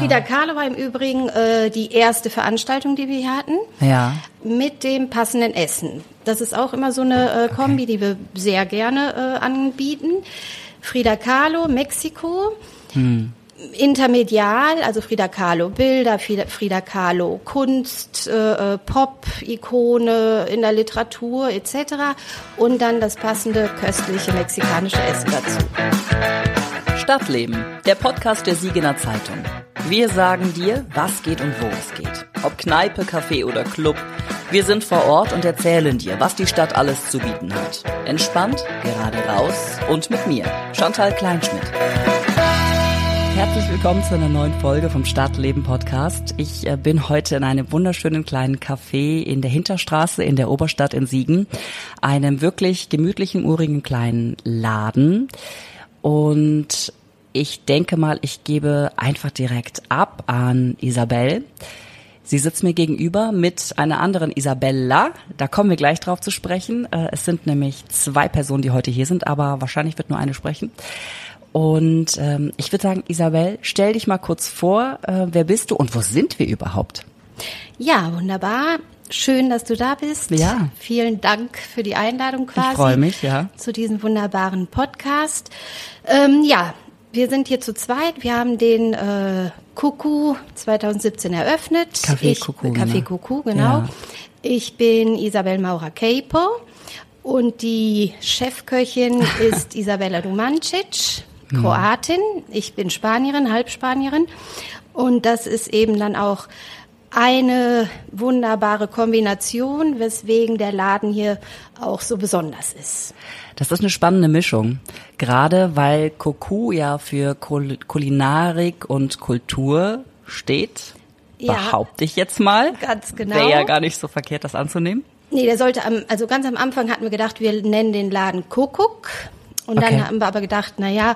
Frida Kahlo war im Übrigen äh, die erste Veranstaltung, die wir hier hatten. Ja. Mit dem passenden Essen. Das ist auch immer so eine äh, Kombi, die wir sehr gerne äh, anbieten. Frida Kahlo, Mexiko. Hm. Intermedial, also Frida Kahlo Bilder, Frida Kahlo Kunst, äh, äh, Pop, Ikone in der Literatur etc. Und dann das passende köstliche mexikanische Essen dazu. Stadtleben, der Podcast der Siegener Zeitung. Wir sagen dir, was geht und wo es geht. Ob Kneipe, Café oder Club. Wir sind vor Ort und erzählen dir, was die Stadt alles zu bieten hat. Entspannt, gerade raus und mit mir, Chantal Kleinschmidt. Herzlich willkommen zu einer neuen Folge vom Stadtleben Podcast. Ich äh, bin heute in einem wunderschönen kleinen Café in der Hinterstraße in der Oberstadt in Siegen, einem wirklich gemütlichen, urigen kleinen Laden. Und ich denke mal, ich gebe einfach direkt ab an Isabel. Sie sitzt mir gegenüber mit einer anderen Isabella. Da kommen wir gleich drauf zu sprechen. Äh, es sind nämlich zwei Personen, die heute hier sind, aber wahrscheinlich wird nur eine sprechen. Und ähm, ich würde sagen, Isabel, stell dich mal kurz vor, äh, wer bist du und wo sind wir überhaupt? Ja, wunderbar. Schön, dass du da bist. Ja. Vielen Dank für die Einladung quasi. Ich freue mich, ja. Zu diesem wunderbaren Podcast. Ähm, ja, wir sind hier zu zweit. Wir haben den äh, Kuku 2017 eröffnet. Café Kuku. Café ne? Kuku, genau. Ja. Ich bin Isabel Maurer-Capo und die Chefköchin ist Isabella Dumancic. Kroatin, ich bin Spanierin, Halbspanierin. Und das ist eben dann auch eine wunderbare Kombination, weswegen der Laden hier auch so besonders ist. Das ist eine spannende Mischung, gerade weil Koku ja für Kul Kulinarik und Kultur steht. Ja, Behaupte ich jetzt mal. Ganz genau. Wäre ja gar nicht so verkehrt, das anzunehmen. Nee, der sollte am, also ganz am Anfang hatten wir gedacht, wir nennen den Laden Kuckuck. Und Okay. dann haben wir aber gedacht, na ja,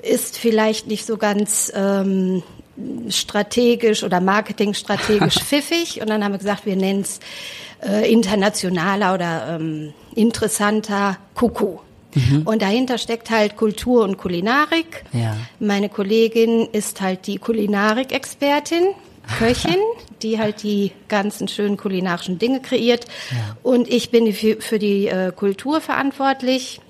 ist vielleicht nicht so ganz ähm, strategisch oder marketingstrategisch pfiffig. Und dann haben wir gesagt, wir nennen es äh, internationaler oder ähm, interessanter Kuckuck. Und dahinter steckt halt Kultur und Kulinarik. Ja. Meine Kollegin ist halt die Kulinarik-Expertin, Köchin, die halt die ganzen schönen kulinarischen Dinge kreiert. Und ich bin für, für die äh, Kultur verantwortlich,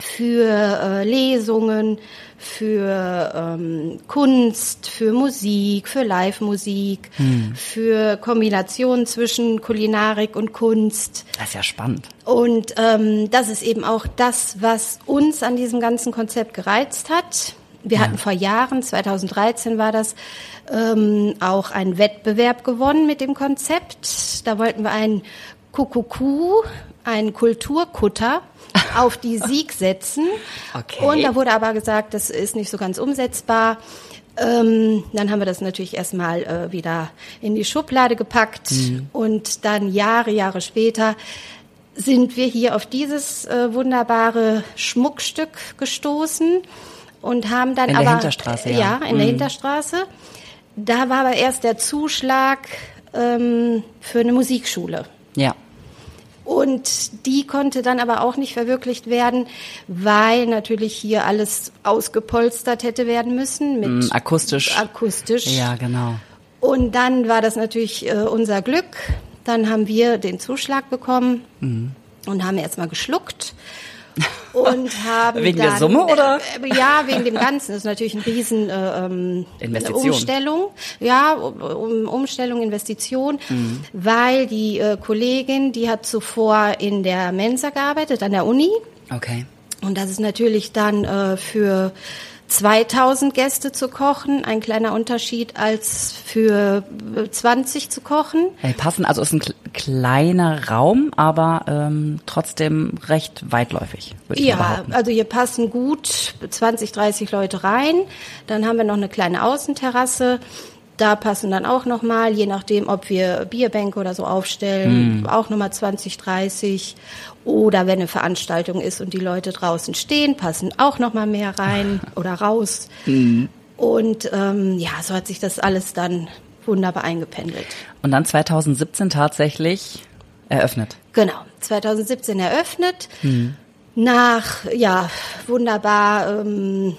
für äh, Lesungen, für ähm, Kunst, für Musik, für Live-Musik, für Kombinationen zwischen Kulinarik und Kunst. Das ist ja spannend. Und ähm, das ist eben auch das, was uns an diesem ganzen Konzept gereizt hat. Wir hatten vor Jahren, 2013 war das, ähm, auch einen Wettbewerb gewonnen mit dem Konzept. Da wollten wir einen Kuckucku, einen Kulturkutter auf die Sieg setzen. Okay. Und da wurde aber gesagt, das ist nicht so ganz umsetzbar. Ähm, dann haben wir das natürlich erstmal äh, wieder in die Schublade gepackt und dann Jahre, Jahre später sind wir hier auf dieses äh, wunderbare Schmuckstück gestoßen und haben dann In der aber Hinterstraße, ja. ja in der Mhm. Hinterstraße. Da war aber erst der Zuschlag ähm, für eine Musikschule. Ja. Und die konnte dann aber auch nicht verwirklicht werden, weil natürlich hier alles ausgepolstert hätte werden müssen mit Mm, akustisch. akustisch. Ja, genau. Und dann war das natürlich äh, unser Glück. Dann haben wir den Zuschlag bekommen Mhm. und haben erstmal geschluckt und haben Wegen dann, der Summe, oder? Äh, ja, wegen dem Ganzen. Das ist natürlich ein riesen äh, ähm, Investition. Umstellung. Ja, um, Umstellung, Investition, Mhm. weil die äh, Kollegin, die hat zuvor in der Mensa gearbeitet an der Uni. Okay. Und das ist natürlich dann äh, für 2000 Gäste zu kochen ein kleiner Unterschied als für äh, 20 zu kochen. Hey, passen, also ist ein kle- kleiner Raum, aber ähm, trotzdem recht weitläufig, würde ich Ja, behaupten. also hier passen gut 20, 30 Leute rein. Dann haben wir noch eine kleine Außenterrasse. Da passen dann auch noch mal, je nachdem, ob wir Bierbänke oder so aufstellen, auch noch mal 20, 30. Oder wenn eine Veranstaltung ist und die Leute draußen stehen, passen auch noch mal mehr rein oder raus. Und ähm, ja, so hat sich das alles dann wunderbar eingependelt. Und dann 2017 tatsächlich eröffnet. Genau, 2017 eröffnet. Nach, ja, wunderbar ähm,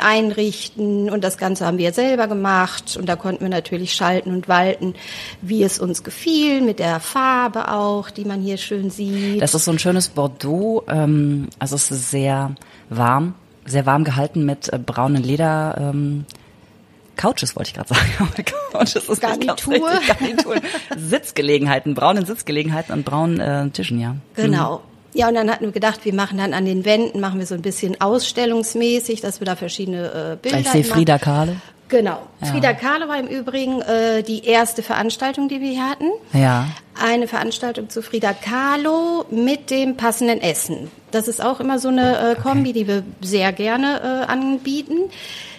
einrichten und das Ganze haben wir selber gemacht und da konnten wir natürlich schalten und walten, wie es uns gefiel, mit der Farbe auch, die man hier schön sieht. Das ist so ein schönes Bordeaux, ähm, also es ist sehr warm, sehr warm gehalten mit äh, braunen Leder. Ähm, Couches wollte ich gerade sagen. Couches ist Garnitur. Richtig, Garnitur. Sitzgelegenheiten, braunen Sitzgelegenheiten und braunen äh, Tischen, ja. Genau. Ja, und dann hatten wir gedacht, wir machen dann an den Wänden, machen wir so ein bisschen ausstellungsmäßig, dass wir da verschiedene äh, Bilder Ich sehe Frida Kahle. Genau. Ja. Frida Kahlo war im Übrigen äh, die erste Veranstaltung, die wir hier hatten. Ja. Eine Veranstaltung zu Frida Kahlo mit dem passenden Essen. Das ist auch immer so eine äh, Kombi, okay. die wir sehr gerne äh, anbieten.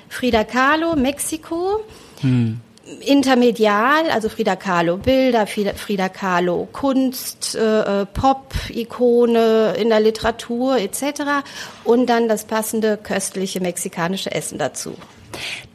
Frida Kahlo, Mexiko. Hm intermedial, also Frida Kahlo Bilder, Frida Kahlo Kunst, äh, äh, Pop, Ikone in der Literatur etc. und dann das passende köstliche mexikanische Essen dazu.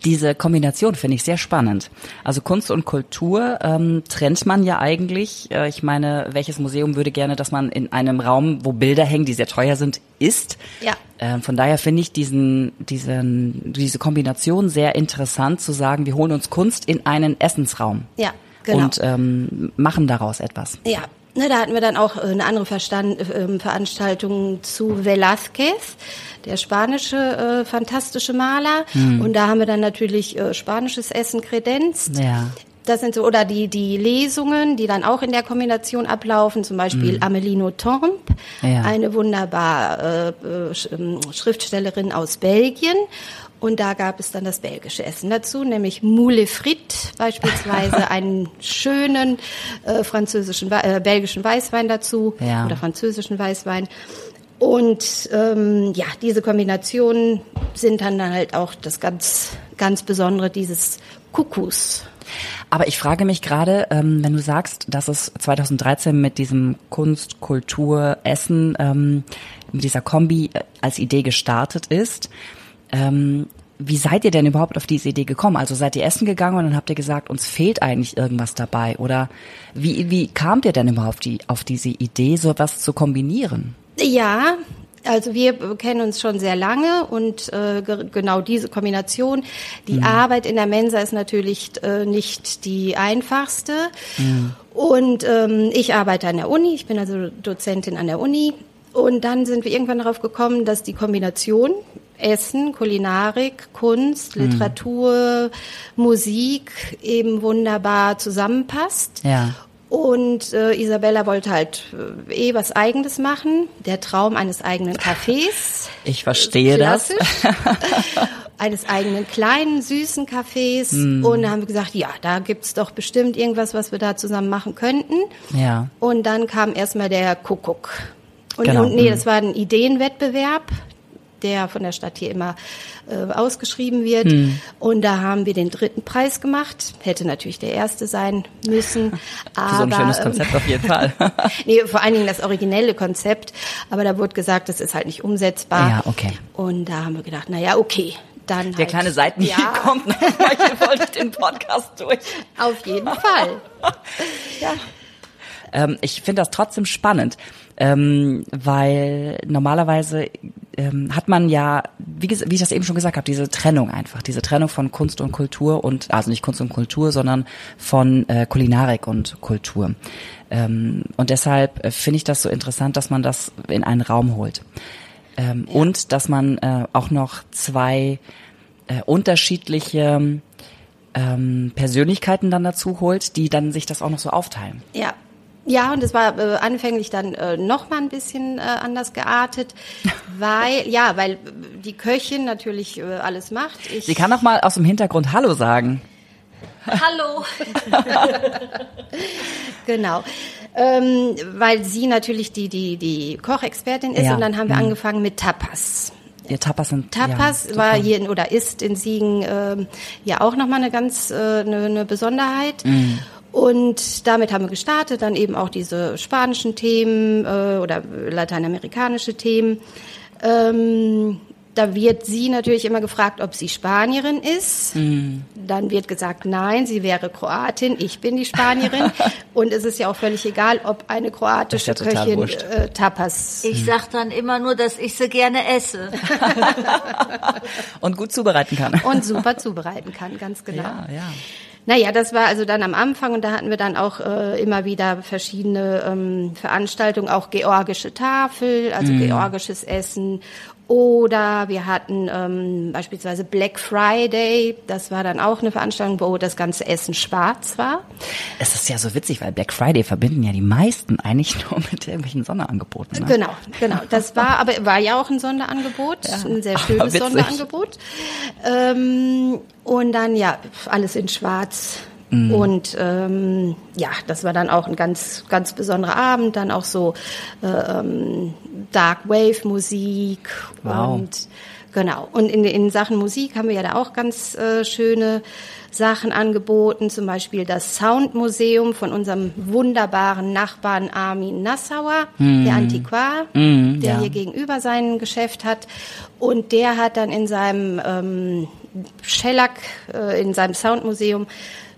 Diese Kombination finde ich sehr spannend. Also Kunst und Kultur ähm, trennt man ja eigentlich. Äh, ich meine, welches Museum würde gerne, dass man in einem Raum, wo Bilder hängen, die sehr teuer sind, isst? Ja. Äh, von daher finde ich diesen, diesen, diese Kombination sehr interessant, zu sagen, wir holen uns Kunst in einen Essensraum. Ja. Genau. Und ähm, machen daraus etwas. Ja, Ne, da hatten wir dann auch eine andere Verstand, äh, Veranstaltung zu Velázquez, der spanische äh, fantastische Maler. Hm. Und da haben wir dann natürlich äh, spanisches Essen kredenzt. Ja. Das sind so, oder die, die Lesungen, die dann auch in der Kombination ablaufen, zum Beispiel mm. Amélie Nothomb, ja. eine wunderbare äh, äh, Schriftstellerin aus Belgien. Und da gab es dann das belgische Essen dazu, nämlich Moule Frit, beispielsweise einen schönen äh, französischen, äh, belgischen Weißwein dazu ja. oder französischen Weißwein. Und ähm, ja, diese Kombinationen sind dann halt auch das ganz, ganz Besondere dieses Kuckucks. Aber ich frage mich gerade, ähm, wenn du sagst, dass es 2013 mit diesem Kunst, Kultur, Essen, ähm, mit dieser Kombi äh, als Idee gestartet ist, ähm, wie seid ihr denn überhaupt auf diese Idee gekommen? Also seid ihr essen gegangen und dann habt ihr gesagt, uns fehlt eigentlich irgendwas dabei? Oder wie, wie kamt ihr denn überhaupt die, auf diese Idee, so etwas zu kombinieren? Ja, also wir kennen uns schon sehr lange und äh, genau diese Kombination. Die mhm. Arbeit in der Mensa ist natürlich äh, nicht die einfachste. Mhm. Und ähm, ich arbeite an der Uni, ich bin also Dozentin an der Uni. Und dann sind wir irgendwann darauf gekommen, dass die Kombination Essen, Kulinarik, Kunst, mhm. Literatur, mhm. Musik eben wunderbar zusammenpasst. Ja. Und äh, Isabella wollte halt äh, eh was Eigenes machen, der Traum eines eigenen Cafés. Ich verstehe das. eines eigenen kleinen, süßen Cafés. Mm. Und da haben wir gesagt, ja, da gibt's doch bestimmt irgendwas, was wir da zusammen machen könnten. Ja. Und dann kam erstmal der Kuckuck. Und, genau. und nee, das war ein Ideenwettbewerb der von der Stadt hier immer äh, ausgeschrieben wird. Hm. Und da haben wir den dritten Preis gemacht. Hätte natürlich der erste sein müssen. Aber, so ein schönes Konzept ähm, auf jeden Fall. nee, vor allen Dingen das originelle Konzept. Aber da wurde gesagt, das ist halt nicht umsetzbar. Ja, okay. Und da haben wir gedacht, na ja, okay. Dann der halt, kleine Seitenhieb ja. kommt nochmal durch den Podcast durch. Auf jeden Fall. ja. Ähm, ich finde das trotzdem spannend, ähm, weil normalerweise ähm, hat man ja, wie, wie ich das eben schon gesagt habe, diese Trennung einfach, diese Trennung von Kunst und Kultur und, also nicht Kunst und Kultur, sondern von äh, Kulinarik und Kultur. Ähm, und deshalb äh, finde ich das so interessant, dass man das in einen Raum holt. Ähm, ja. Und dass man äh, auch noch zwei äh, unterschiedliche ähm, Persönlichkeiten dann dazu holt, die dann sich das auch noch so aufteilen. Ja, ja, und es war äh, anfänglich dann äh, noch mal ein bisschen äh, anders geartet, weil ja, weil die Köchin natürlich äh, alles macht. Ich Sie kann noch mal aus dem Hintergrund Hallo sagen. Hallo. genau. Ähm, weil sie natürlich die die die Kochexpertin ist ja. und dann haben wir mhm. angefangen mit Tapas. Ja, Tapas sind Tapas ja, war hier in, oder ist in Siegen ähm, ja auch noch mal eine ganz äh, eine, eine Besonderheit. Mhm. Und damit haben wir gestartet, dann eben auch diese spanischen Themen äh, oder lateinamerikanische Themen. Ähm, da wird sie natürlich immer gefragt, ob sie Spanierin ist. Mhm. Dann wird gesagt, nein, sie wäre Kroatin, ich bin die Spanierin. Und es ist ja auch völlig egal, ob eine kroatische ja Köchin äh, Tapas. Ich sag dann immer nur, dass ich sie gerne esse. Und gut zubereiten kann. und super zubereiten kann, ganz genau. Ja, ja. Naja, das war also dann am Anfang und da hatten wir dann auch äh, immer wieder verschiedene ähm, Veranstaltungen, auch georgische Tafel, also georgisches Essen. Oder wir hatten ähm, beispielsweise Black Friday, das war dann auch eine Veranstaltung, wo das ganze Essen schwarz war. Es ist ja so witzig, weil Black Friday verbinden ja die meisten eigentlich nur mit irgendwelchen Sonderangeboten. Ne? Genau, genau. Das war aber war ja auch ein Sonderangebot, ein sehr schönes. Sonderangebot. Ähm, und dann ja alles in Schwarz. Mhm. Und ähm, ja, das war dann auch ein ganz ganz besonderer Abend. Dann auch so äh, ähm, Dark Wave Musik Wow. und genau. Und in, in Sachen Musik haben wir ja da auch ganz äh, schöne Sachen angeboten, zum Beispiel das Soundmuseum von unserem wunderbaren Nachbarn Armin Nassauer, der Antiquar, der Mhm. ja. hier gegenüber sein Geschäft hat. Und der hat dann in seinem ähm, Shellac, äh, in seinem Soundmuseum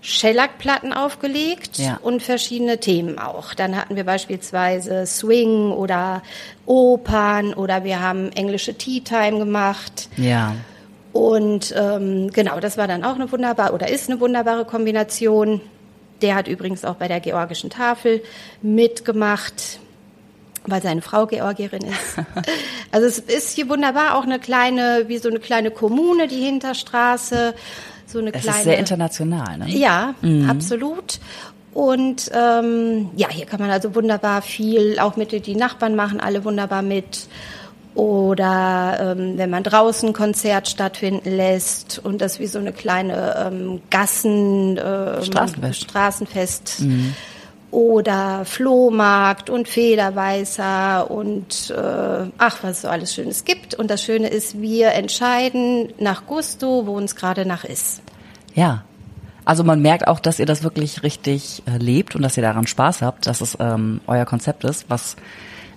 Shellac-Platten aufgelegt Ja. und verschiedene Themen auch. Dann hatten wir beispielsweise Swing oder Opern oder wir haben englische Tea Time gemacht. Ja. Und ähm, genau, das war dann auch eine wunderbare oder ist eine wunderbare Kombination. Der hat übrigens auch bei der georgischen Tafel mitgemacht, weil seine Frau Georgierin ist. also es ist hier wunderbar, auch eine kleine, wie so eine kleine Kommune, die Hinterstraße, so eine Es kleine. ist sehr international, ne? Ja, absolut. Und ähm, ja, hier kann man also wunderbar viel, auch mit die Nachbarn machen alle wunderbar mit. Oder ähm, wenn man draußen ein Konzert stattfinden lässt und das wie so eine kleine ähm, Gassen ähm, Straßenfest. Straßenfest oder Flohmarkt und Federweißer und äh, ach, was es so alles Schönes gibt. Und das Schöne ist, wir entscheiden nach Gusto, wo uns gerade nach ist. Ja. Also man merkt auch, dass ihr das wirklich richtig äh, lebt und dass ihr daran Spaß habt, dass es ähm, euer Konzept ist, was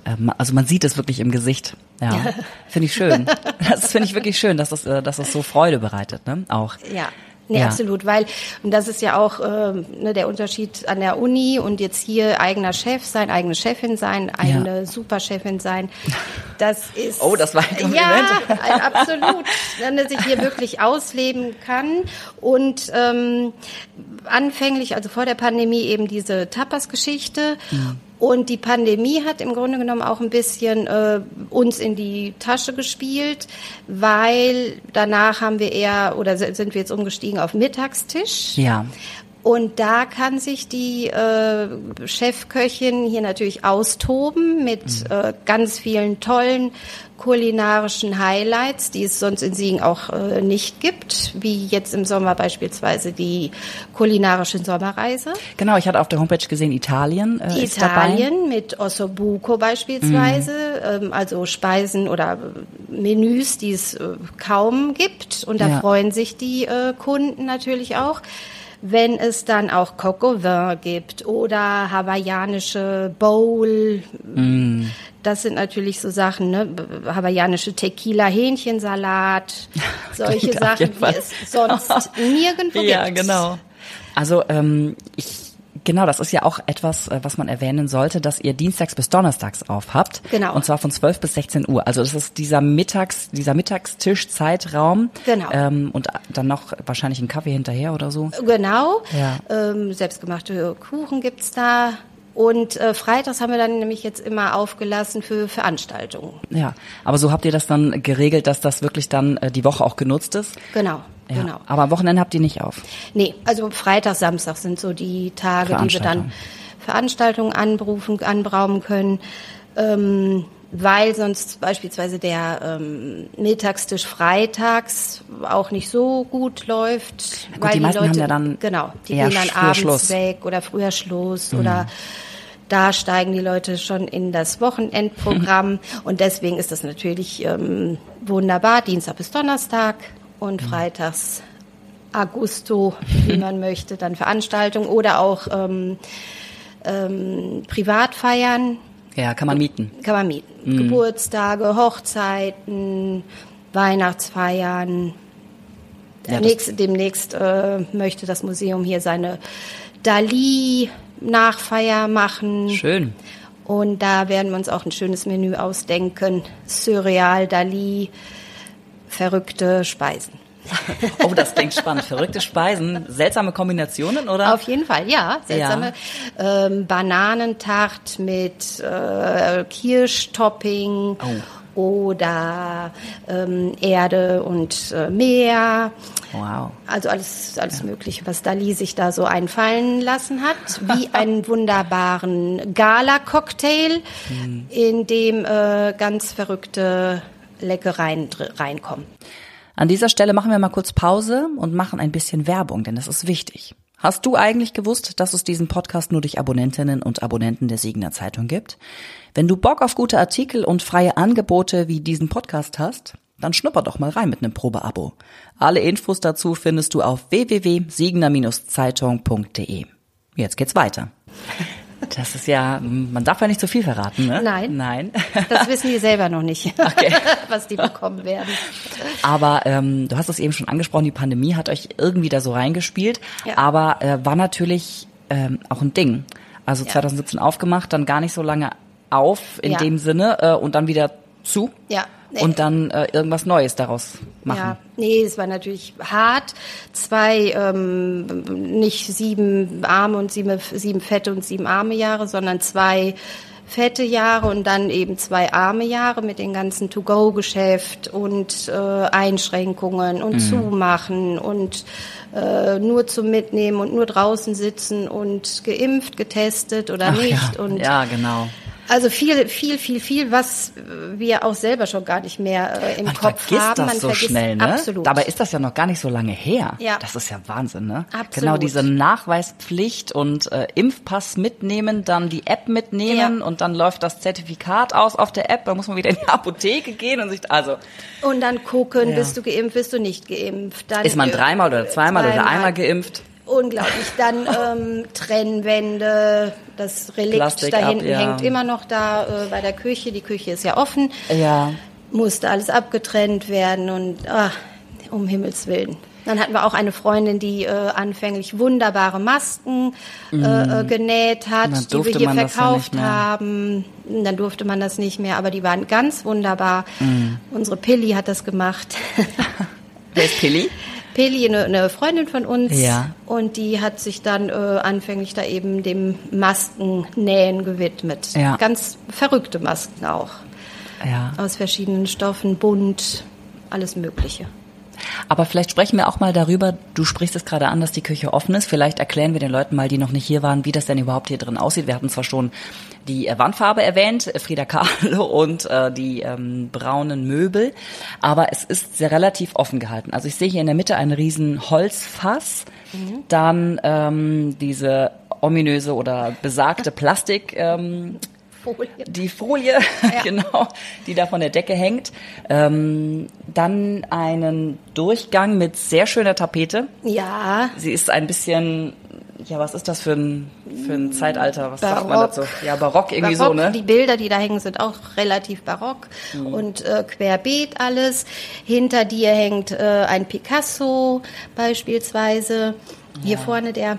ähm, also man sieht es wirklich im Gesicht. Ja, finde ich schön. Das finde ich wirklich schön, dass das, äh, dass das so Freude bereitet, ne? Auch. Ja. Nee, Ja. absolut, weil, und das ist ja auch ähm, ne, der Unterschied an der Uni und jetzt hier eigener Chef sein, eigene Chefin sein, eigene Superchefin sein. Das ist. Oh, das war ein Kompliment. Ja, ein- absolut. Wenn er sich hier wirklich ausleben kann und ähm, anfänglich, also vor der Pandemie eben diese Tapas-Geschichte. Und die Pandemie hat im Grunde genommen auch ein bisschen äh, uns in die Tasche gespielt, weil danach haben wir eher oder sind wir jetzt umgestiegen auf Mittagstisch. Ja. Und da kann sich die äh, Chefköchin hier natürlich austoben mit äh, ganz vielen tollen kulinarischen Highlights, die es sonst in Siegen auch äh, nicht gibt, wie jetzt im Sommer beispielsweise die kulinarische Sommerreise. Genau, ich hatte auf der Homepage gesehen, Italien äh. Italien mit Ossobuco beispielsweise, ähm, also Speisen oder Menüs, die es äh, kaum gibt. Und da Ja. freuen sich die äh, Kunden natürlich auch. Wenn es dann auch Coq au vin gibt oder hawaiianische Bowl, das sind natürlich so Sachen, ne? Hawaiianische Tequila-Hähnchensalat, solche Klingt auf Sachen, die es sonst nirgendwo Ja, gibt. genau. Also ähm, ich Genau, das ist ja auch etwas, äh, was man erwähnen sollte, dass ihr dienstags bis donnerstags auf habt. Genau. Und zwar von 12 bis 16 Uhr. Also das ist dieser Mittags, dieser Mittagstischzeitraum. Genau. Ähm, und dann noch wahrscheinlich ein Kaffee hinterher oder so. Genau. Ja. Ähm, selbstgemachte Kuchen gibt's da. Und äh, freitags haben wir dann nämlich jetzt immer aufgelassen für Veranstaltungen. Ja. Aber so habt ihr das dann geregelt, dass das wirklich dann äh, die Woche auch genutzt ist? Genau, Ja. genau. Aber am Wochenende habt ihr nicht auf. Nee, also Freitag, Samstag sind so die Tage, die wir dann Veranstaltungen anberufen, anberaumen können. Ähm, weil sonst beispielsweise der ähm, Mittagstisch freitags auch nicht so gut läuft. gut, weil die meisten haben Leute, ja dann genau, die eher gehen dann abends Schluss. Mhm. weg oder früher Schluss oder da steigen die Leute schon in das Wochenendprogramm und deswegen ist das natürlich ähm, wunderbar, Dienstag bis Donnerstag Mhm. Und freitags Augusto, wie man möchte, dann Veranstaltungen oder auch ähm, ähm, Privatfeiern Ja, kann man mieten. kann man mieten. Mhm. Geburtstage, Hochzeiten, Weihnachtsfeiern. Ja, Nächst, demnächst äh, möchte das Museum hier seine Dali-Nachfeier machen. Schön. Und da werden wir uns auch ein schönes Menü ausdenken. Surreal, Dali, verrückte Speisen. Oh, das klingt spannend. Verrückte Speisen, seltsame Kombinationen, oder? Auf jeden Fall, ja. Seltsame ähm, Bananentart mit äh, Kirschtopping oder ähm, Erde und äh, Meer. Wow. Also alles, alles Mögliche, was Dali sich da so einfallen lassen hat, wie einen wunderbaren Gala-Cocktail, in dem äh, ganz verrückte Leckereien reinkommen. An dieser Stelle machen wir mal kurz Pause und machen ein bisschen Werbung, denn das ist wichtig. Hast du eigentlich gewusst, dass es diesen Podcast nur durch Abonnentinnen und Abonnenten der Siegener Zeitung gibt? Wenn du Bock auf gute Artikel und freie Angebote wie diesen Podcast hast, dann schnupper doch mal rein mit einem Probeabo. Alle Infos dazu findest du auf www.siegener-zeitung.de. Jetzt geht's weiter. Das ist ja, man darf ja nicht zu viel verraten, ne? Nein. Nein. Das wissen die selber noch nicht, Okay. was die bekommen werden. Aber ähm, du hast es eben schon angesprochen, die Pandemie hat euch irgendwie da so reingespielt, Ja. aber äh, war natürlich ähm, auch ein Ding. Also Ja. 2017 aufgemacht, dann gar nicht so lange auf in Ja. dem Sinne äh, und dann wieder zu Ja. Nee. und dann äh, irgendwas Neues daraus machen. Ja, nee, es war natürlich hart. Zwei, ähm, nicht sieben arme und sieben, sieben fette und sieben arme Jahre, sondern zwei fette Jahre und dann eben zwei arme Jahre mit dem ganzen To-Go-Geschäft und äh, Einschränkungen Mhm. und Zumachen und äh, nur zum Mitnehmen und nur draußen sitzen und geimpft, getestet oder Ach nicht. ja. Und ja, genau. Also viel, viel, viel, viel, was wir auch selber schon gar nicht mehr äh, im Man Kopf vergisst haben. das Man so vergisst schnell, ne? Absolut. Dabei ist das ja noch gar nicht so lange her. Ja. Das ist ja Wahnsinn, ne? Absolut. Genau diese Nachweispflicht und äh, Impfpass mitnehmen, dann die App mitnehmen Ja. und dann läuft das Zertifikat aus auf der App, dann muss man wieder in die Apotheke gehen und sich also Und dann gucken, Ja. bist du geimpft, bist du nicht geimpft. Dann, ist man dreimal oder zweimal, oder zweimal. einmal geimpft. Unglaublich. Dann ähm, Trennwände, das Relikt Plastik da ab, hinten ja. hängt immer noch da äh, bei der Küche. Die Küche ist ja offen. Ja. Musste alles abgetrennt werden und ach, um Himmels Willen. Dann hatten wir auch eine Freundin, die äh, anfänglich wunderbare Masken äh, äh, genäht hat, die wir hier ja verkauft mehr. haben. Dann durfte man das nicht mehr, aber die waren ganz wunderbar. Mhm. Unsere Pilli hat das gemacht. Wer ist Pilli? Peli, eine, eine Freundin von uns, Ja. und die hat sich dann äh, anfänglich da eben dem Maskennähen gewidmet. Ja. Ganz verrückte Masken auch. Ja. Aus verschiedenen Stoffen, bunt, alles Mögliche. Aber vielleicht sprechen wir auch mal darüber, du sprichst es gerade an, dass die Küche offen ist. Vielleicht erklären wir den Leuten mal, die noch nicht hier waren, wie das denn überhaupt hier drin aussieht. Wir hatten zwar schon die äh, Wandfarbe erwähnt, äh, Frida Kahlo und äh, die ähm, braunen Möbel, aber es ist sehr relativ offen gehalten. Also ich sehe hier in der Mitte einen riesen Holzfass, dann ähm, diese ominöse oder besagte Plastik ähm, Folie. die Folie, genau, die da von der Decke hängt. Ähm, dann einen Durchgang mit sehr schöner Tapete. Ja, Sie ist ein bisschen, ja, was ist das für ein, für ein Zeitalter? Was sagt man Barock. dazu? Ja, barock irgendwie barock. so, ne? Die Bilder, die da hängen, sind auch relativ barock und äh, querbeet alles. Hinter dir hängt äh, ein Picasso beispielsweise. Hier vorne der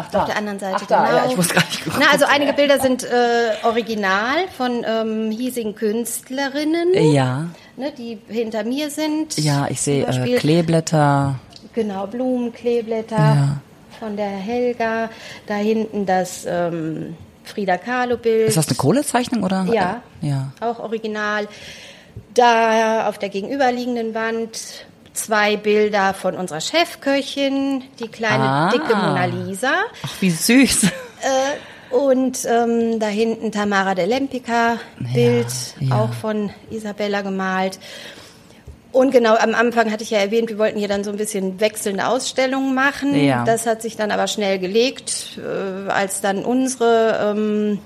Ach, da. auf der anderen Seite Ach, da, genau. ja, ich muss gar nicht gucken. Na, also einige Bilder sind äh, original von ähm, hiesigen Künstlerinnen, Ja, ne, die hinter mir sind. ja, ich sehe äh, Kleeblätter. Genau, Blumen, Kleeblätter Ja. von der Helga. Da hinten das ähm, Frida Kahlo-Bild. Ist das eine Kohlezeichnung oder? Ja, Ja. auch original. Da auf der gegenüberliegenden Wand zwei Bilder von unserer Chefköchin, die kleine Ah. dicke Mona Lisa. Ach, wie süß. Äh, und ähm, da hinten Tamara de Lempica Bild, ja. auch von Isabella gemalt. Und genau, am Anfang hatte ich ja erwähnt, wir wollten hier dann so ein bisschen wechselnde Ausstellungen machen. Ja. Das hat sich dann aber schnell gelegt, äh, als dann unsere ähm,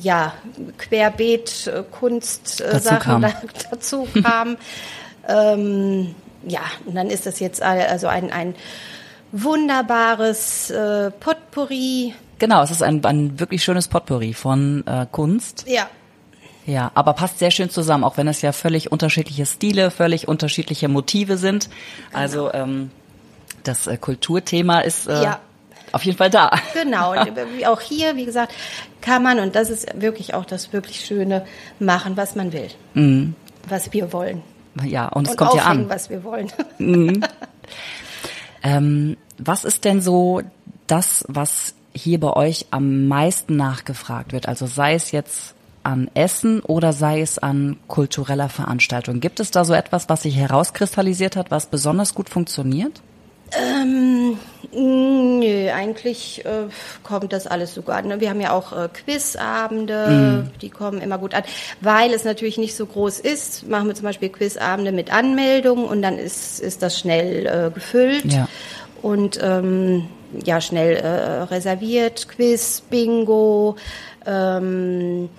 ja, Querbeet-Kunst äh, Dazu Sachen kam. dazu kamen. ähm, ja, und dann ist das jetzt also ein, ein wunderbares äh, Potpourri. Genau, es ist ein, ein wirklich schönes Potpourri von äh, Kunst. Ja, Ja, aber passt sehr schön zusammen, auch wenn es ja völlig unterschiedliche Stile, völlig unterschiedliche Motive sind. Also ähm, das äh, Kulturthema ist äh, Ja. auf jeden Fall da. Genau, und wie auch hier, wie gesagt, kann man, und das ist wirklich auch das wirklich Schöne, machen, was man will. Was wir wollen. Ja, und es kommt ja an. was wir wollen. Ähm, was ist denn so das, was hier bei euch am meisten nachgefragt wird? Also sei es jetzt an Essen oder sei es an kultureller Veranstaltung. Gibt es da so etwas, was sich herauskristallisiert hat, was besonders gut funktioniert? Nö, eigentlich äh, kommt das alles so gut an. ne? Wir haben ja auch äh, Quizabende, die kommen immer gut an. Weil es natürlich nicht so groß ist, machen wir zum Beispiel Quizabende mit Anmeldung und dann ist, ist das schnell äh, gefüllt. Ja. Und ähm, ja, schnell äh, reserviert, Quiz, Bingo, ähm,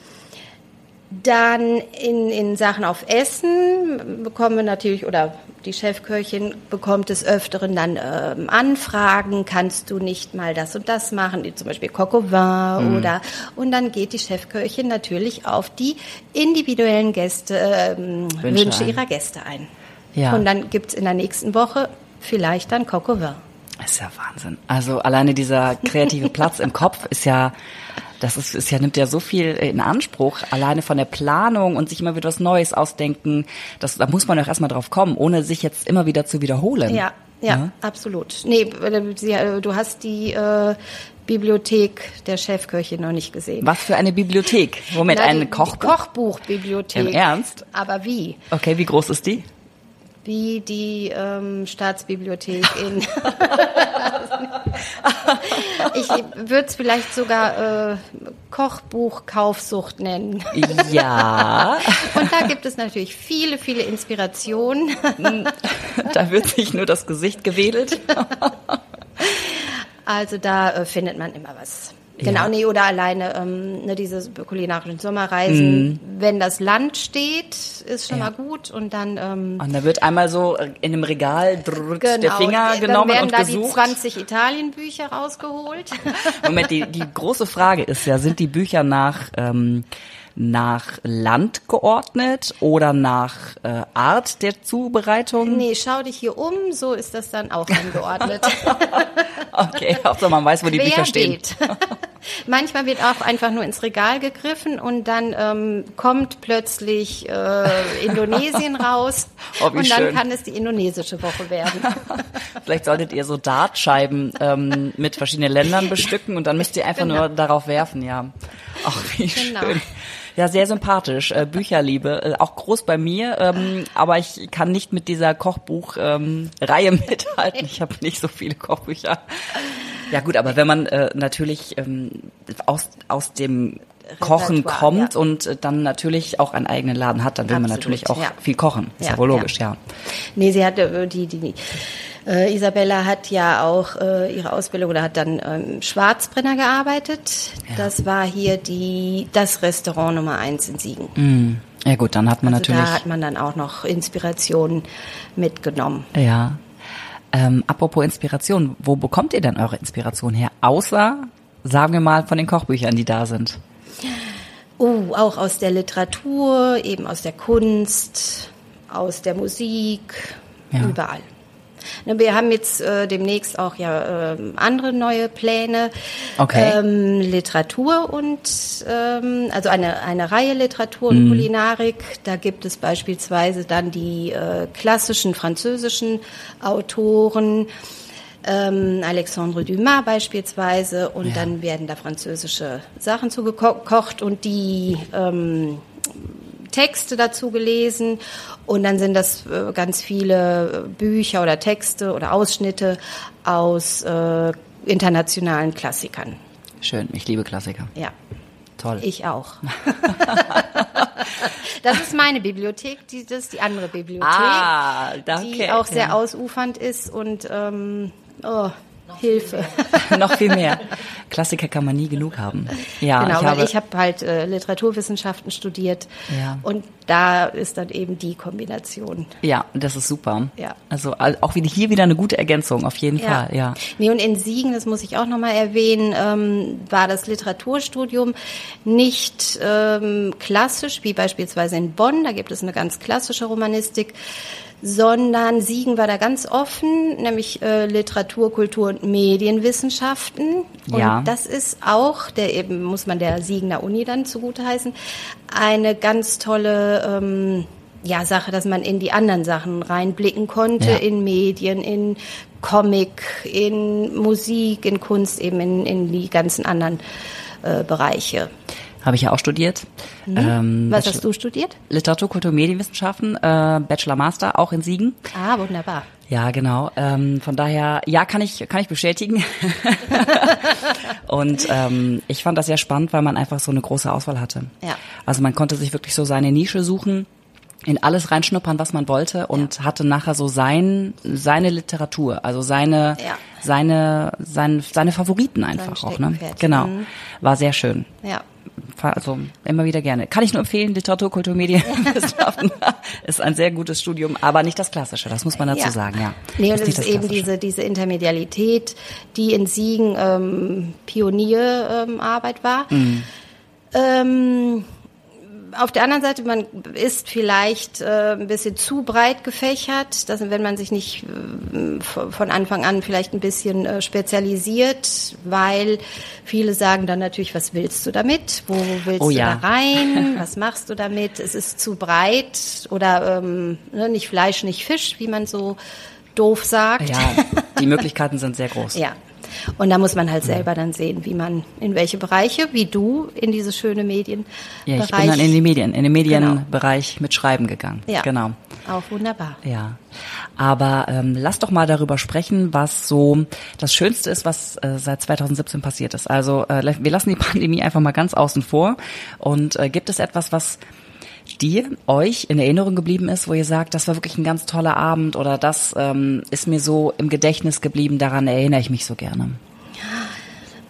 dann in, in Sachen auf Essen bekommen wir natürlich, oder die Chefköchin bekommt des Öfteren dann ähm, Anfragen, kannst du nicht mal das und das machen, zum Beispiel Coq au vin oder, und dann geht die Chefköchin natürlich auf die individuellen Gäste, ähm, Wünsche Wünsche, ihrer Gäste ein. Ja. Und dann gibt's in der nächsten Woche vielleicht dann Coq au vin. Das ist ja Wahnsinn. Also alleine dieser kreative Platz im Kopf ist ja, das ist, ist ja, nimmt ja so viel in Anspruch, alleine von der Planung und sich immer wieder was Neues ausdenken. Das, da muss man doch erstmal drauf kommen, ohne sich jetzt immer wieder zu wiederholen. Ja, ja, absolut. Nee, äh, äh, du hast die äh, Bibliothek der Chefköchin noch nicht gesehen. Was für eine Bibliothek? Die- ein Kochbuch? Kochbuchbibliothek. Im Ernst? Aber wie? Okay, wie groß ist die? Wie die ähm, Staatsbibliothek in. ich würde es vielleicht sogar äh, Kochbuch-Kaufsucht nennen. Ja, Und da gibt es natürlich viele, viele Inspirationen. da wird sich nur das Gesicht gewedelt. Also da äh, findet man immer was. Genau, Ja. nee, oder alleine ähm, ne, diese kulinarischen Sommerreisen. Wenn das Land steht, ist schon. Ja. mal gut. Und dann ähm, Und da wird einmal so in einem Regal drrrt genau, der Finger dann genommen werden und da die gesucht. 20 Italien-Bücher rausgeholt. Moment, die, die große Frage ist ja, sind die Bücher nach, ähm, nach Land geordnet oder nach äh, Art der Zubereitung? nee, schau dich hier um, so ist das dann auch angeordnet. Okay, Hauptsache man weiß, wo die Bücher stehen. Manchmal wird auch einfach nur ins Regal gegriffen und dann ähm, kommt plötzlich äh, Indonesien raus Oh, und dann schön. kann es die indonesische Woche werden. Vielleicht solltet ihr so Dartscheiben ähm, mit verschiedenen Ländern bestücken und dann müsst ihr einfach nur darauf werfen, ja. Ach, wie Genau. schön. Ja, sehr sympathisch. Äh, Bücherliebe, äh, auch groß bei mir, ähm, aber ich kann nicht mit dieser Kochbuch-Reihe ähm, Reihe mithalten. Ich habe nicht so viele Kochbücher. Ja gut, aber wenn man äh, natürlich ähm, aus, aus dem Kochen Repertoire, kommt ja. und äh, dann natürlich auch einen eigenen Laden hat, dann will man Absolut, natürlich auch ja. viel kochen. Ist ja, Ja, wohl logisch, ja. Nee, sie hat äh, die, die äh, Isabella hat ja auch äh, ihre Ausbildung oder hat dann ähm, Schwarzbrenner gearbeitet. Das war hier die das Restaurant Nummer eins in Siegen. Ja gut, dann hat man Also natürlich. da hat man dann auch noch Inspirationen mitgenommen. Ja. Ähm, apropos Inspiration, wo bekommt ihr denn eure Inspiration her? Außer, sagen wir mal, von den Kochbüchern, die da sind. Oh, auch aus der Literatur, eben aus der Kunst, aus der Musik, Ja. überall. Ne, Wir haben jetzt äh, demnächst auch ja ähm, andere neue Pläne. Okay. Ähm, Literatur und ähm, also eine, eine Reihe Literatur und Kulinarik. Da gibt es beispielsweise dann die äh, klassischen französischen Autoren. Ähm, Alexandre Dumas beispielsweise und dann werden da französische Sachen zugekocht und die ähm, Texte dazu gelesen und dann sind das äh, ganz viele Bücher oder Texte oder Ausschnitte aus äh, internationalen Klassikern. Schön, ich liebe Klassiker. Ja, Toll. ich auch. das ist meine Bibliothek, die, das ist die andere Bibliothek, ah, danke. die auch sehr ausufernd ist und ähm, oh, Hilfe. noch viel mehr. Klassiker kann man nie genug haben. Ja, genau, ich weil habe, ich habe halt äh, Literaturwissenschaften studiert Ja. und da ist dann eben die Kombination. ja, das ist super. Ja. Also auch wieder hier wieder eine gute Ergänzung, auf jeden Fall, ja. Nee, und in Siegen, das muss ich auch nochmal erwähnen, ähm, war das Literaturstudium nicht ähm, klassisch, wie beispielsweise in Bonn, da gibt es eine ganz klassische Romanistik, sondern Siegen war da ganz offen, nämlich äh, Literatur, Kultur und Medienwissenschaften. Und Ja. das ist auch, der eben muss man der Siegener Uni dann zugute heißen, eine ganz tolle ähm, ja, Sache, dass man in die anderen Sachen reinblicken konnte, Ja. in Medien, in Comic, in Musik, in Kunst, eben in, in die ganzen anderen äh, Bereiche. Habe ich ja auch studiert. Ähm, Mhm. Was Bachelor- hast du studiert? Literatur, Kultur, Medienwissenschaften, äh, Bachelor, Master, auch in Siegen. Ah, wunderbar. Ja, genau. Ähm, von daher, ja, kann ich, kann ich bestätigen. und ähm, ich fand das sehr spannend, weil man einfach so eine große Auswahl hatte. Ja. Also man konnte sich wirklich so seine Nische suchen, in alles reinschnuppern, was man wollte und hatte nachher so sein, seine Literatur, also seine, Ja. seine, seine, seine Favoriten einfach auch, ne? Genau. Mhm. War sehr schön. Ja. Also immer wieder gerne. Kann ich nur empfehlen, Literatur, Kultur, Medienwissenschaften ist ein sehr gutes Studium, aber nicht das Klassische, das muss man dazu ja. sagen, ja. Nee, und es ist das eben diese, diese Intermedialität, die in Siegen ähm, Pionierarbeit ähm, war. Mhm. Ähm, auf der anderen Seite, man ist vielleicht äh, ein bisschen zu breit gefächert, dass, wenn man sich nicht äh, von Anfang an vielleicht ein bisschen äh, spezialisiert, weil viele sagen dann natürlich, was willst du damit? Wo willst Oh du ja. da rein? Was machst du damit? Es ist zu breit oder ähm, ne, nicht Fleisch, nicht Fisch, wie man so doof sagt. Ja, die Möglichkeiten sind sehr groß. Ja. Und da muss man halt selber dann sehen, wie man in welche Bereiche, wie du in diese schöne Medienbereich. Ja, ich bin dann in die Medien, in den Medienbereich mit Schreiben gegangen. ja, Genau. Auch wunderbar. Ja, aber ähm, lass doch mal darüber sprechen, was so das Schönste ist, was äh, seit 2017 passiert ist. Also äh, wir lassen die Pandemie einfach mal ganz außen vor. Und äh, gibt es etwas, was dir, euch in Erinnerung geblieben ist, wo ihr sagt, das war wirklich ein ganz toller Abend oder das ähm, ist mir so im Gedächtnis geblieben, daran erinnere ich mich so gerne?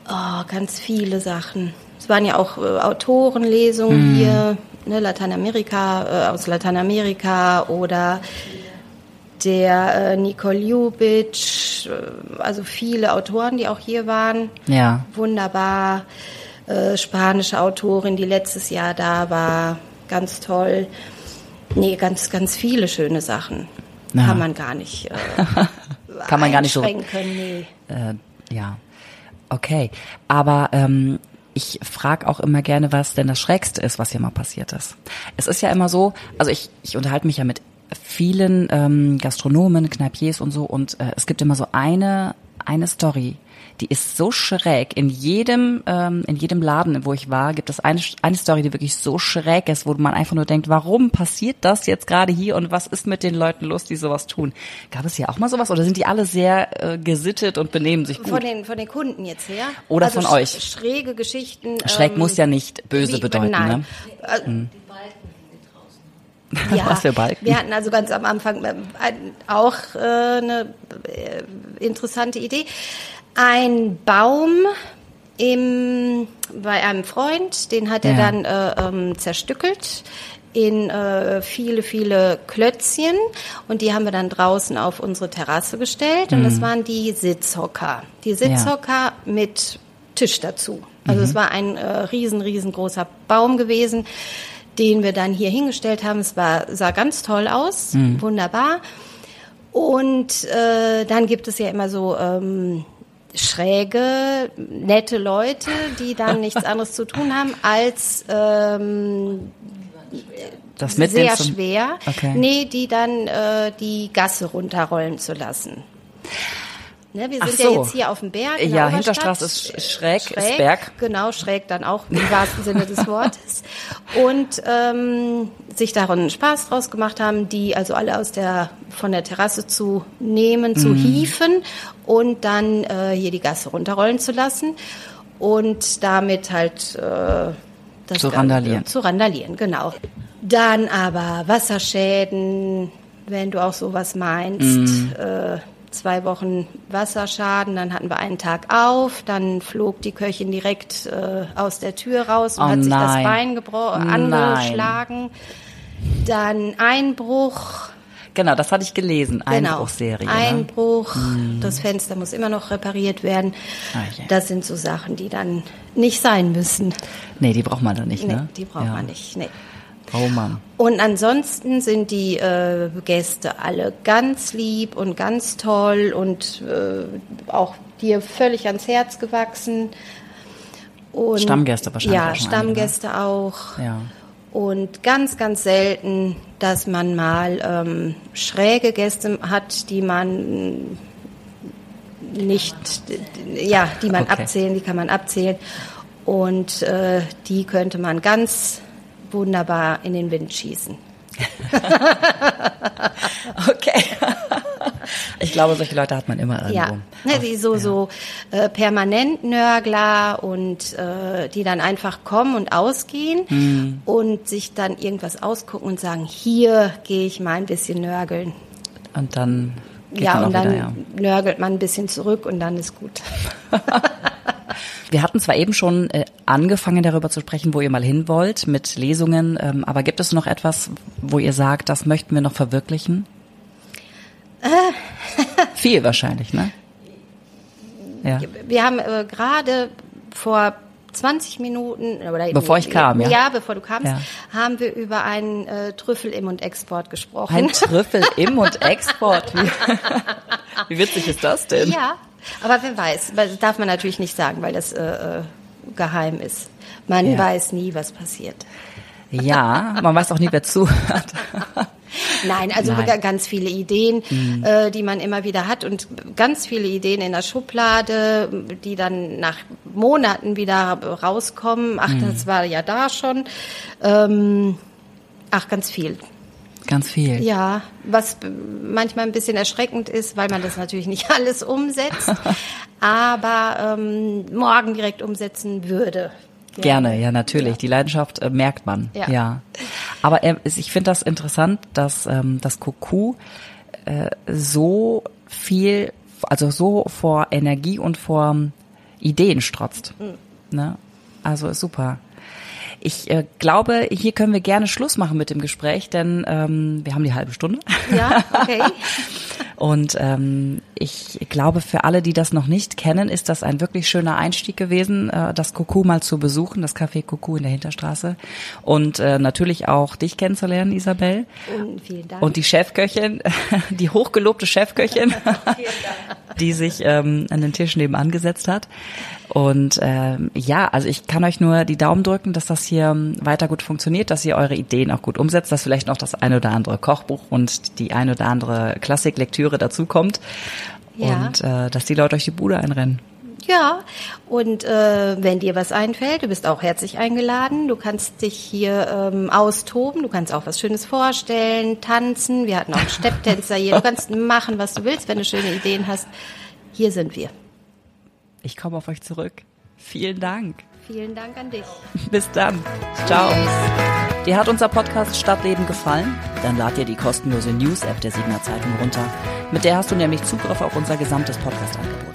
Oh, ganz viele Sachen. Es waren ja auch äh, Autorenlesungen hier, ne, Lateinamerika, äh, aus Lateinamerika oder der äh, Nicole Ljubic, äh, also viele Autoren, die auch hier waren. Ja. Wunderbar. Äh, spanische Autorin, die letztes Jahr da war, ganz toll. Nee, ganz, ganz viele schöne Sachen. Ja. Kann man gar nicht. Äh, Kann man gar nicht so- einschränken, Nee. Äh, ja, okay. Aber ähm, ich frage auch immer gerne, was denn das Schrägste ist, was hier mal passiert ist. Es ist ja immer so, also ich, ich unterhalte mich ja mit vielen ähm, Gastronomen, Kneipiers und so und äh, es gibt immer so eine eine Story, die ist so schräg. In jedem ähm, in jedem Laden, wo ich war, gibt es eine eine Story, die wirklich so schräg ist, wo man einfach nur denkt, warum passiert das jetzt gerade hier und was ist mit den Leuten los, die sowas tun? Gab es hier auch mal sowas oder sind die alle sehr äh, gesittet und benehmen sich gut? Von den, von den Kunden jetzt her? Oder also von sch- euch? Schräge Geschichten. Schräg ähm, muss ja nicht böse wie- bedeuten, nein. ne? Äh, Ja, Was für Balken? wir hatten also ganz am Anfang ein, auch äh, eine äh, interessante Idee. Ein Baum im, bei einem Freund, den hat er Ja. dann äh, ähm, zerstückelt in äh, viele, viele Klötzchen und die haben wir dann draußen auf unsere Terrasse gestellt und Mhm. das waren die Sitzhocker. Die Sitzhocker mit Tisch dazu. Also Mhm. es war ein äh, riesen, riesengroßer Baum gewesen, den wir dann hier hingestellt haben. Es war, sah ganz toll aus, Mhm. wunderbar. Und äh, dann gibt es ja immer so ähm, schräge, nette Leute, die dann nichts anderes zu tun haben, als ähm, Das mitnehmen sehr schwer, Okay. nee, die dann äh, die Gasse runterrollen zu lassen. Ne, wir sind so. ja jetzt hier auf dem Berg. Ja, Hinterstraße ist sch- schräg, ist Berg. Genau, schräg dann auch im wahrsten Sinne des Wortes. Und ähm, sich daran Spaß draus gemacht haben, die also alle aus der von der Terrasse zu nehmen, zu Mhm. hieven und dann äh, hier die Gasse runterrollen zu lassen und damit halt äh, das Zu randalieren. Zu randalieren, genau. Dann aber Wasserschäden, wenn du auch sowas meinst. Mhm. Äh, zwei Wochen Wasserschaden, dann hatten wir einen Tag auf, dann flog die Köchin direkt äh, aus der Tür raus und Oh hat sich das nein. Bein gebro- Nein. angeschlagen. Dann Einbruch, Genau, das hatte ich gelesen. Genau. Einbruchserie. Ne? Einbruch, das Fenster muss immer noch repariert werden. Ah, je. Das sind so Sachen, die dann nicht sein müssen. Nee, die braucht man dann nicht, Nee, ne? die braucht ja. man nicht. Nee. Oh Mann. Und ansonsten sind die äh, Gäste alle ganz lieb und ganz toll und äh, auch dir völlig ans Herz gewachsen. Und Stammgäste wahrscheinlich Ja, auch schon Stammgäste auch. Ja. Und ganz, ganz selten, dass man mal ähm, schräge Gäste hat, die man nicht, ja, die man Okay. abzählen, die kann man abzählen. Und äh, die könnte man ganz wunderbar in den Wind schießen. Okay. ich glaube, solche Leute hat man immer irgendwo. Ja, ne, die so, so äh, permanent Nörgler und äh, die dann einfach kommen und ausgehen Mhm. und sich dann irgendwas ausgucken und sagen, hier gehe ich mal ein bisschen nörgeln. Und dann ja, und dann wieder, ja. nörgelt man ein bisschen zurück und dann ist gut. Wir hatten zwar eben schon äh, angefangen, darüber zu sprechen, wo ihr mal hin wollt mit Lesungen, ähm, aber gibt es noch etwas, wo ihr sagt, das möchten wir noch verwirklichen? Viel wahrscheinlich, ne? Ja. Wir haben äh, gerade vor 20 Minuten oder Bevor ich kam, ja. Ja, bevor du kamst, Ja. haben wir über einen äh, Trüffel im und Export gesprochen. Ein Trüffel im und Export. Wie, wie witzig ist das denn? Ja, aber wer weiß, das darf man natürlich nicht sagen, weil das äh, äh, geheim ist. Man Ja. weiß nie, was passiert. Ja, man weiß auch nie, wer zuhört. Nein, also Nein. Mhm. ga- ganz viele Ideen, äh, die man immer wieder hat und ganz viele Ideen in der Schublade, die dann nach Monaten wieder rauskommen. Ach, Mhm. das war ja da schon. Ähm, ach, ganz viel. Ganz viel. Ja, was manchmal ein bisschen erschreckend ist, weil man das natürlich nicht alles umsetzt, aber ähm, morgen direkt umsetzen würde. Gerne, ja, natürlich. Die Leidenschaft äh, merkt man. Ja. Ja. Aber es- ich finde das interessant, dass ähm, das Kuku äh, so viel, also so vor Energie und vor Ideen strotzt. Ne? Also ist super. Ich äh, glaube, hier können wir gerne Schluss machen mit dem Gespräch, denn ähm, wir haben die halbe Stunde. Ja, okay. Und ähm, ich glaube, für alle, die das noch nicht kennen, ist das ein wirklich schöner Einstieg gewesen, äh, das Kuku mal zu besuchen, das Café Kuku in der Hinterstraße. Und äh, natürlich auch dich kennenzulernen, Isabel. Und vielen Dank. Und die Chefköchin, die hochgelobte Chefköchin, die sich ähm, an den Tisch nebenan gesetzt hat. Und ähm, ja, also ich kann euch nur die Daumen drücken, dass das hier ähm, weiter gut funktioniert, dass ihr eure Ideen auch gut umsetzt, dass vielleicht noch das ein oder andere Kochbuch und die ein oder andere Klassiklektüre dazukommt. Ja. Und äh, dass die Leute euch die Bude einrennen. Ja, und äh, wenn dir was einfällt, du bist auch herzlich eingeladen. Du kannst dich hier ähm, austoben, du kannst auch was Schönes vorstellen, tanzen. Wir hatten auch einen Stepptänzer hier. Du kannst machen, was du willst, wenn du schöne Ideen hast. Hier sind wir. Ich komme auf euch zurück. Vielen Dank. Vielen Dank an dich. Bis dann. Ciao. Dir hat unser Podcast Stadtleben gefallen? Dann lad dir die kostenlose News-App der Siegener Zeitung runter. Mit der hast du nämlich Zugriff auf unser gesamtes Podcast-Angebot.